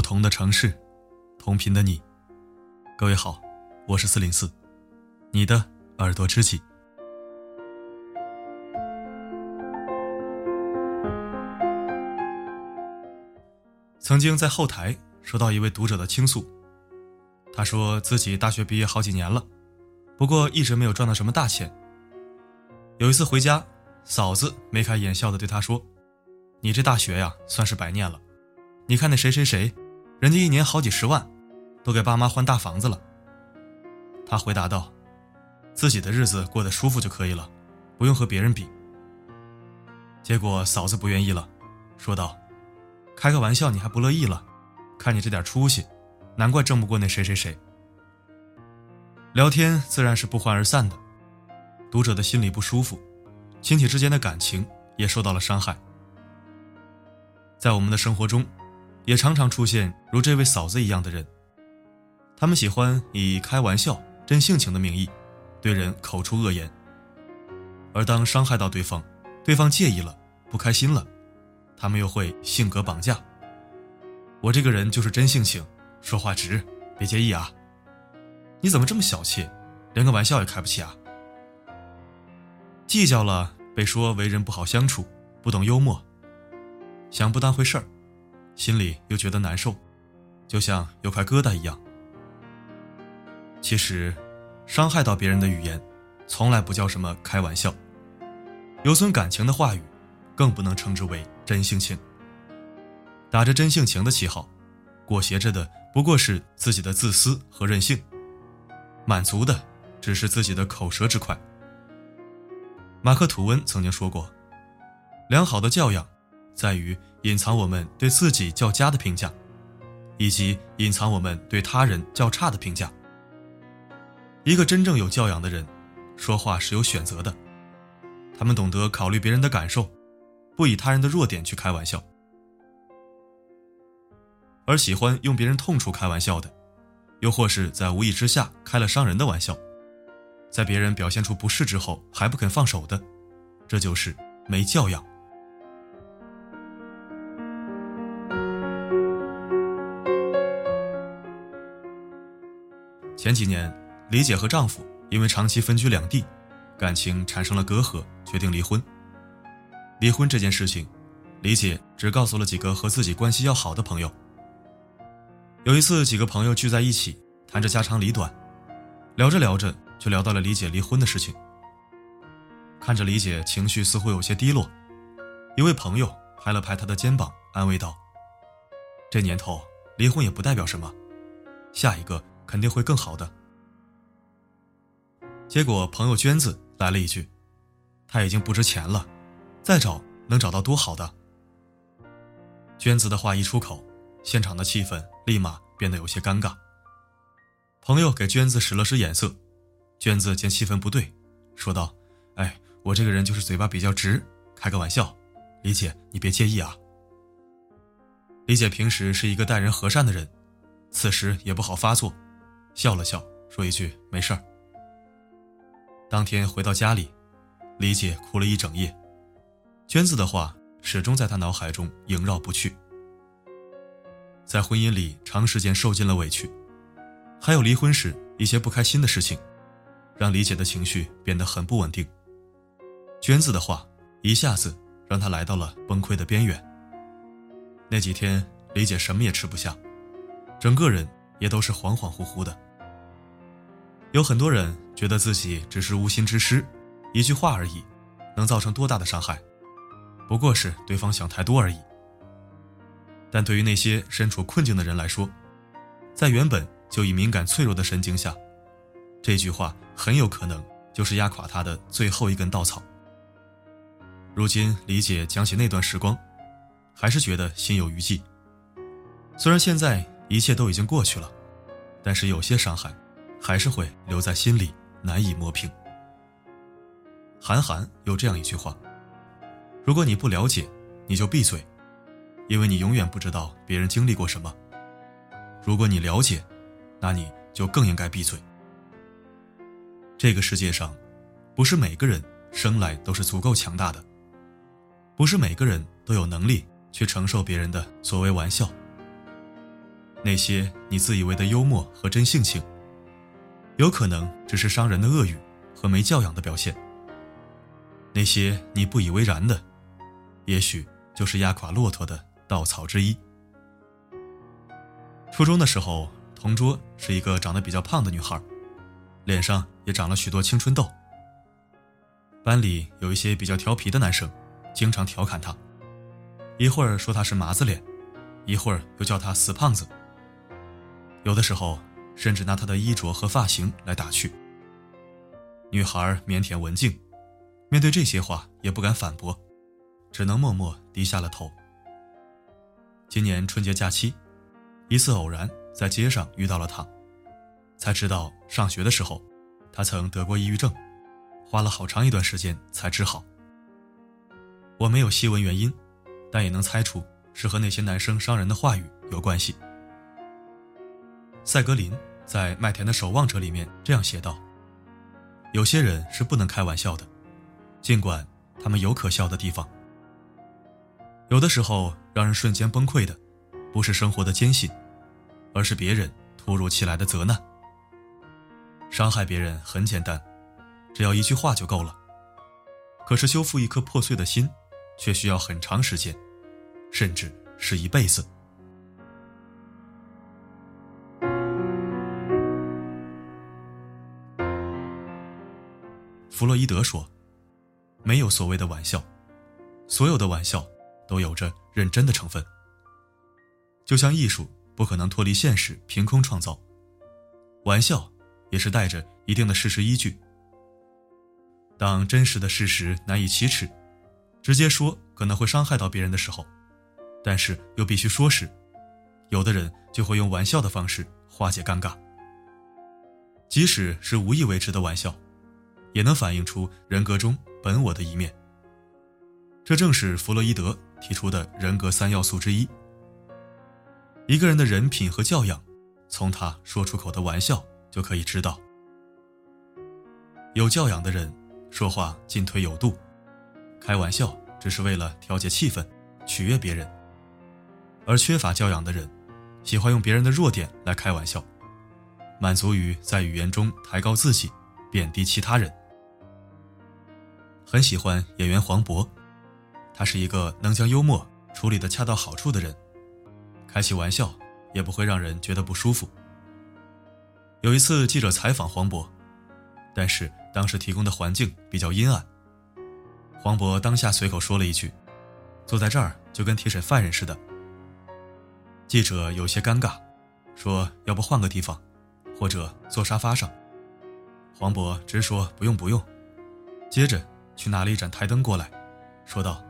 不同的城市，同频的你。各位好，我是四零四，你的耳朵知己。曾经在后台收到一位读者的倾诉，他说自己大学毕业好几年了，不过一直没有赚到什么大钱。有一次回家，嫂子眉开眼笑的对他说：“你这大学呀，算是白念了。你看那谁谁谁，人家一年好几十万，都给爸妈换大房子了。”他回答道：“自己的日子过得舒服就可以了，不用和别人比。”结果嫂子不愿意了，说道：“开个玩笑你还不乐意了？看你这点出息，难怪挣不过那谁谁谁。”聊天自然是不欢而散的。读者的心里不舒服，亲戚之间的感情也受到了伤害。在我们的生活中，也常常出现如这位嫂子一样的人，他们喜欢以开玩笑、真性情的名义，对人口出恶言。而当伤害到对方，对方介意了、不开心了，他们又会性格绑架。我这个人就是真性情，说话直，别介意啊。你怎么这么小气，连个玩笑也开不起啊？计较了，被说为人不好相处，不懂幽默，想不当回事儿，心里又觉得难受，就像有块疙瘩一样。其实，伤害到别人的语言，从来不叫什么开玩笑。有损感情的话语，更不能称之为真性情。打着真性情的旗号，裹挟着的不过是自己的自私和任性，满足的只是自己的口舌之快。马克·吐温曾经说过：“良好的教养，在于隐藏我们对自己较佳的评价，以及隐藏我们对他人较差的评价。一个真正有教养的人，说话是有选择的，他们懂得考虑别人的感受，不以他人的弱点去开玩笑，而喜欢用别人痛处开玩笑的，又或是在无意之下开了伤人的玩笑。”在别人表现出不适之后还不肯放手的，这就是没教养。前几年，李姐和丈夫因为长期分居两地，感情产生了隔阂，决定离婚。离婚这件事情，李姐只告诉了几个和自己关系要好的朋友。有一次，几个朋友聚在一起，谈着家长里短，聊着聊着。就聊到了李姐离婚的事情。看着李姐情绪似乎有些低落，一位朋友拍了拍她的肩膀，安慰道：“这年头离婚也不代表什么，下一个肯定会更好的。”结果朋友娟子来了一句：“他已经不值钱了，再找能找到多好的。”娟子的话一出口，现场的气氛立马变得有些尴尬。朋友给娟子使了使眼色。娟子见气氛不对，说道：“哎，我这个人就是嘴巴比较直，开个玩笑，李姐你别介意啊。”李姐平时是一个待人和善的人，此时也不好发作，笑了笑，说一句：“没事儿。”当天回到家里，李姐哭了一整夜，娟子的话始终在她脑海中萦绕不去。在婚姻里长时间受尽了委屈，还有离婚时一些不开心的事情。让李姐的情绪变得很不稳定。娟子的话一下子让她来到了崩溃的边缘。那几天，李姐什么也吃不下，整个人也都是恍恍惚惚的。有很多人觉得自己只是无心之失，一句话而已，能造成多大的伤害？不过是对方想太多而已。但对于那些身处困境的人来说，在原本就已敏感脆弱的神经下，这句话很有可能就是压垮他的最后一根稻草。如今李姐讲起那段时光，还是觉得心有余悸。虽然现在一切都已经过去了，但是有些伤害，还是会留在心里，难以磨平。韩寒有这样一句话：“如果你不了解，你就闭嘴，因为你永远不知道别人经历过什么；如果你了解，那你就更应该闭嘴。”这个世界上，不是每个人生来都是足够强大的，不是每个人都有能力去承受别人的所谓玩笑。那些你自以为的幽默和真性情，有可能只是伤人的恶语和没教养的表现。那些你不以为然的，也许就是压垮骆驼的稻草之一。初中的时候，同桌是一个长得比较胖的女孩，脸上也长了许多青春痘。班里有一些比较调皮的男生，经常调侃她，一会儿说她是麻子脸，一会儿又叫她死胖子。有的时候，甚至拿她的衣着和发型来打趣。女孩腼腆文静，面对这些话也不敢反驳，只能默默低下了头。今年春节假期，一次偶然在街上遇到了她，才知道上学的时候，她曾得过抑郁症。花了好长一段时间才治好。我没有细问原因，但也能猜出是和那些男生伤人的话语有关系。赛格林在《麦田的守望者》里面这样写道：“有些人是不能开玩笑的，尽管他们有可笑的地方。有的时候让人瞬间崩溃的，不是生活的艰辛，而是别人突如其来的责难。伤害别人很简单。”只要一句话就够了，可是修复一颗破碎的心，却需要很长时间，甚至是一辈子。弗洛伊德说：“没有所谓的玩笑，所有的玩笑都有着认真的成分。就像艺术不可能脱离现实凭空创造，玩笑也是带着一定的事实依据。”当真实的事实难以启齿，直接说可能会伤害到别人的时候，但是又必须说时，有的人就会用玩笑的方式化解尴尬。即使是无意为之的玩笑，也能反映出人格中本我的一面。这正是弗洛伊德提出的人格三要素之一。一个人的人品和教养，从他说出口的玩笑就可以知道。有教养的人。说话进退有度，开玩笑只是为了调节气氛、取悦别人；而缺乏教养的人，喜欢用别人的弱点来开玩笑，满足于在语言中抬高自己、贬低其他人。很喜欢演员黄渤，他是一个能将幽默处理得恰到好处的人，开起玩笑也不会让人觉得不舒服。有一次记者采访黄渤，但是。当时提供的环境比较阴暗，黄渤当下随口说了一句：“坐在这儿就跟提审犯人似的。”记者有些尴尬，说：“要不换个地方，或者坐沙发上。”黄渤直说：“不用不用。”接着去拿了一盏台灯过来，说道：“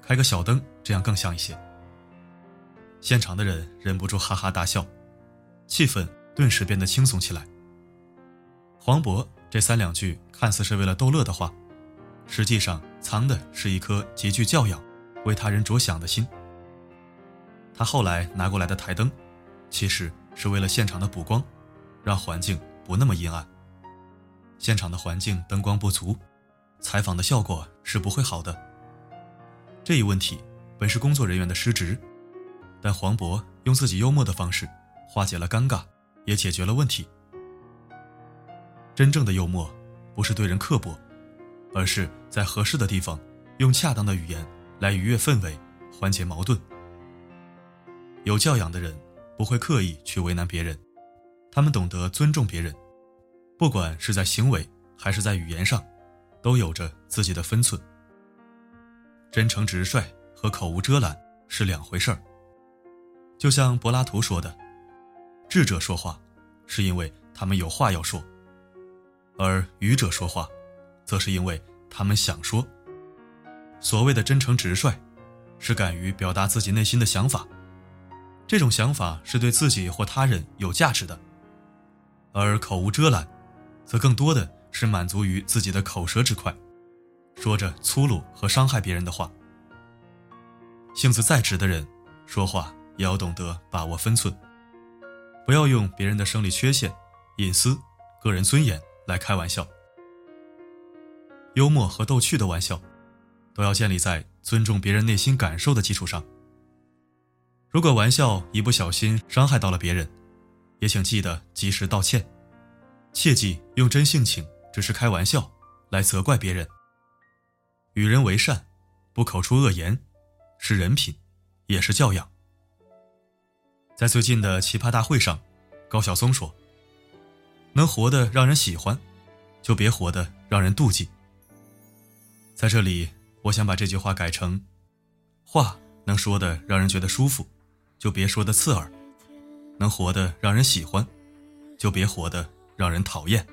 开个小灯，这样更像一些。”现场的人忍不住哈哈大笑，气氛顿时变得轻松起来。黄渤。这三两句看似是为了逗乐的话，实际上藏的是一颗极具教养、为他人着想的心。他后来拿过来的台灯，其实是为了现场的补光，让环境不那么阴暗。现场的环境灯光不足，采访的效果是不会好的。这一问题本是工作人员的失职，但黄渤用自己幽默的方式化解了尴尬，也解决了问题。真正的幽默，不是对人刻薄，而是在合适的地方，用恰当的语言来愉悦氛围，缓解矛盾。有教养的人不会刻意去为难别人，他们懂得尊重别人，不管是在行为还是在语言上，都有着自己的分寸。真诚直率和口无遮拦是两回事儿。就像柏拉图说的：“智者说话，是因为他们有话要说。”而愚者说话，则是因为他们想说。所谓的真诚直率，是敢于表达自己内心的想法，这种想法是对自己或他人有价值的；而口无遮拦，则更多的是满足于自己的口舌之快，说着粗鲁和伤害别人的话。性子再直的人，说话也要懂得把握分寸，不要用别人的生理缺陷、隐私、个人尊严。来开玩笑，幽默和逗趣的玩笑，都要建立在尊重别人内心感受的基础上。如果玩笑一不小心伤害到了别人，也请记得及时道歉，切记用真性情只是开玩笑来责怪别人。与人为善，不口出恶言，是人品，也是教养。在最近的奇葩大会上，高晓松说：“能活得让人喜欢，就别活得让人妒忌。”在这里，我想把这句话改成：话能说的让人觉得舒服，就别说的刺耳；能活得让人喜欢，就别活得让人讨厌。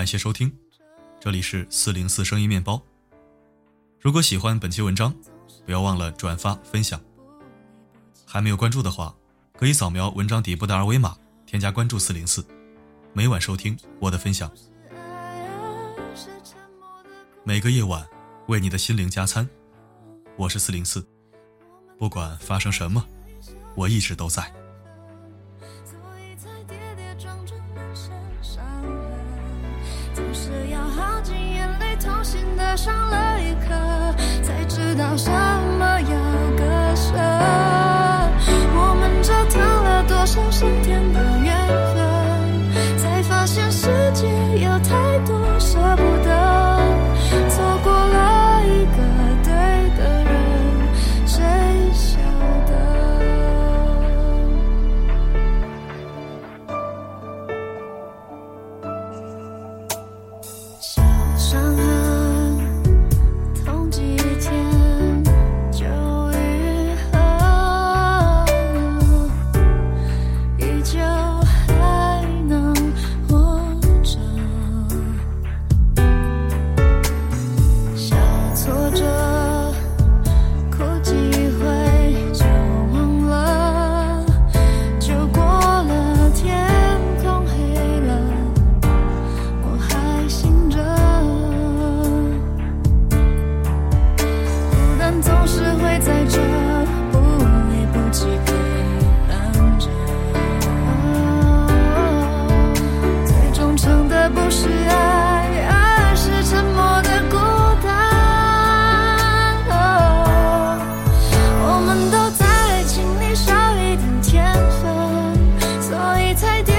感谢收听，这里是四零四声音面包。如果喜欢本期文章，不要忘了转发分享。还没有关注的话，可以扫描文章底部的二维码，添加关注四零四，每晚收听我的分享。每个夜晚为你的心灵加餐，我是四零四，不管发生什么，我一直都在。上了一课，才知道什么要割舍。我们折腾了多少上天的缘分，才发现世界有太多舍不得。错过了一个对的人，谁晓得？小伤痕才。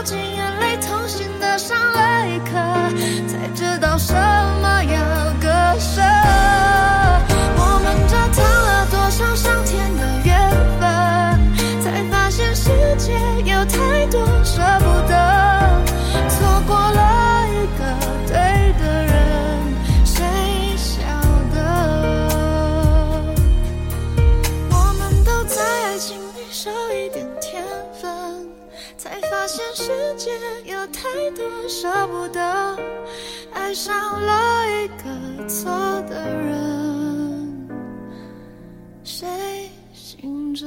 melting 才发现世界有太多舍不得爱上了一个错的人谁醒着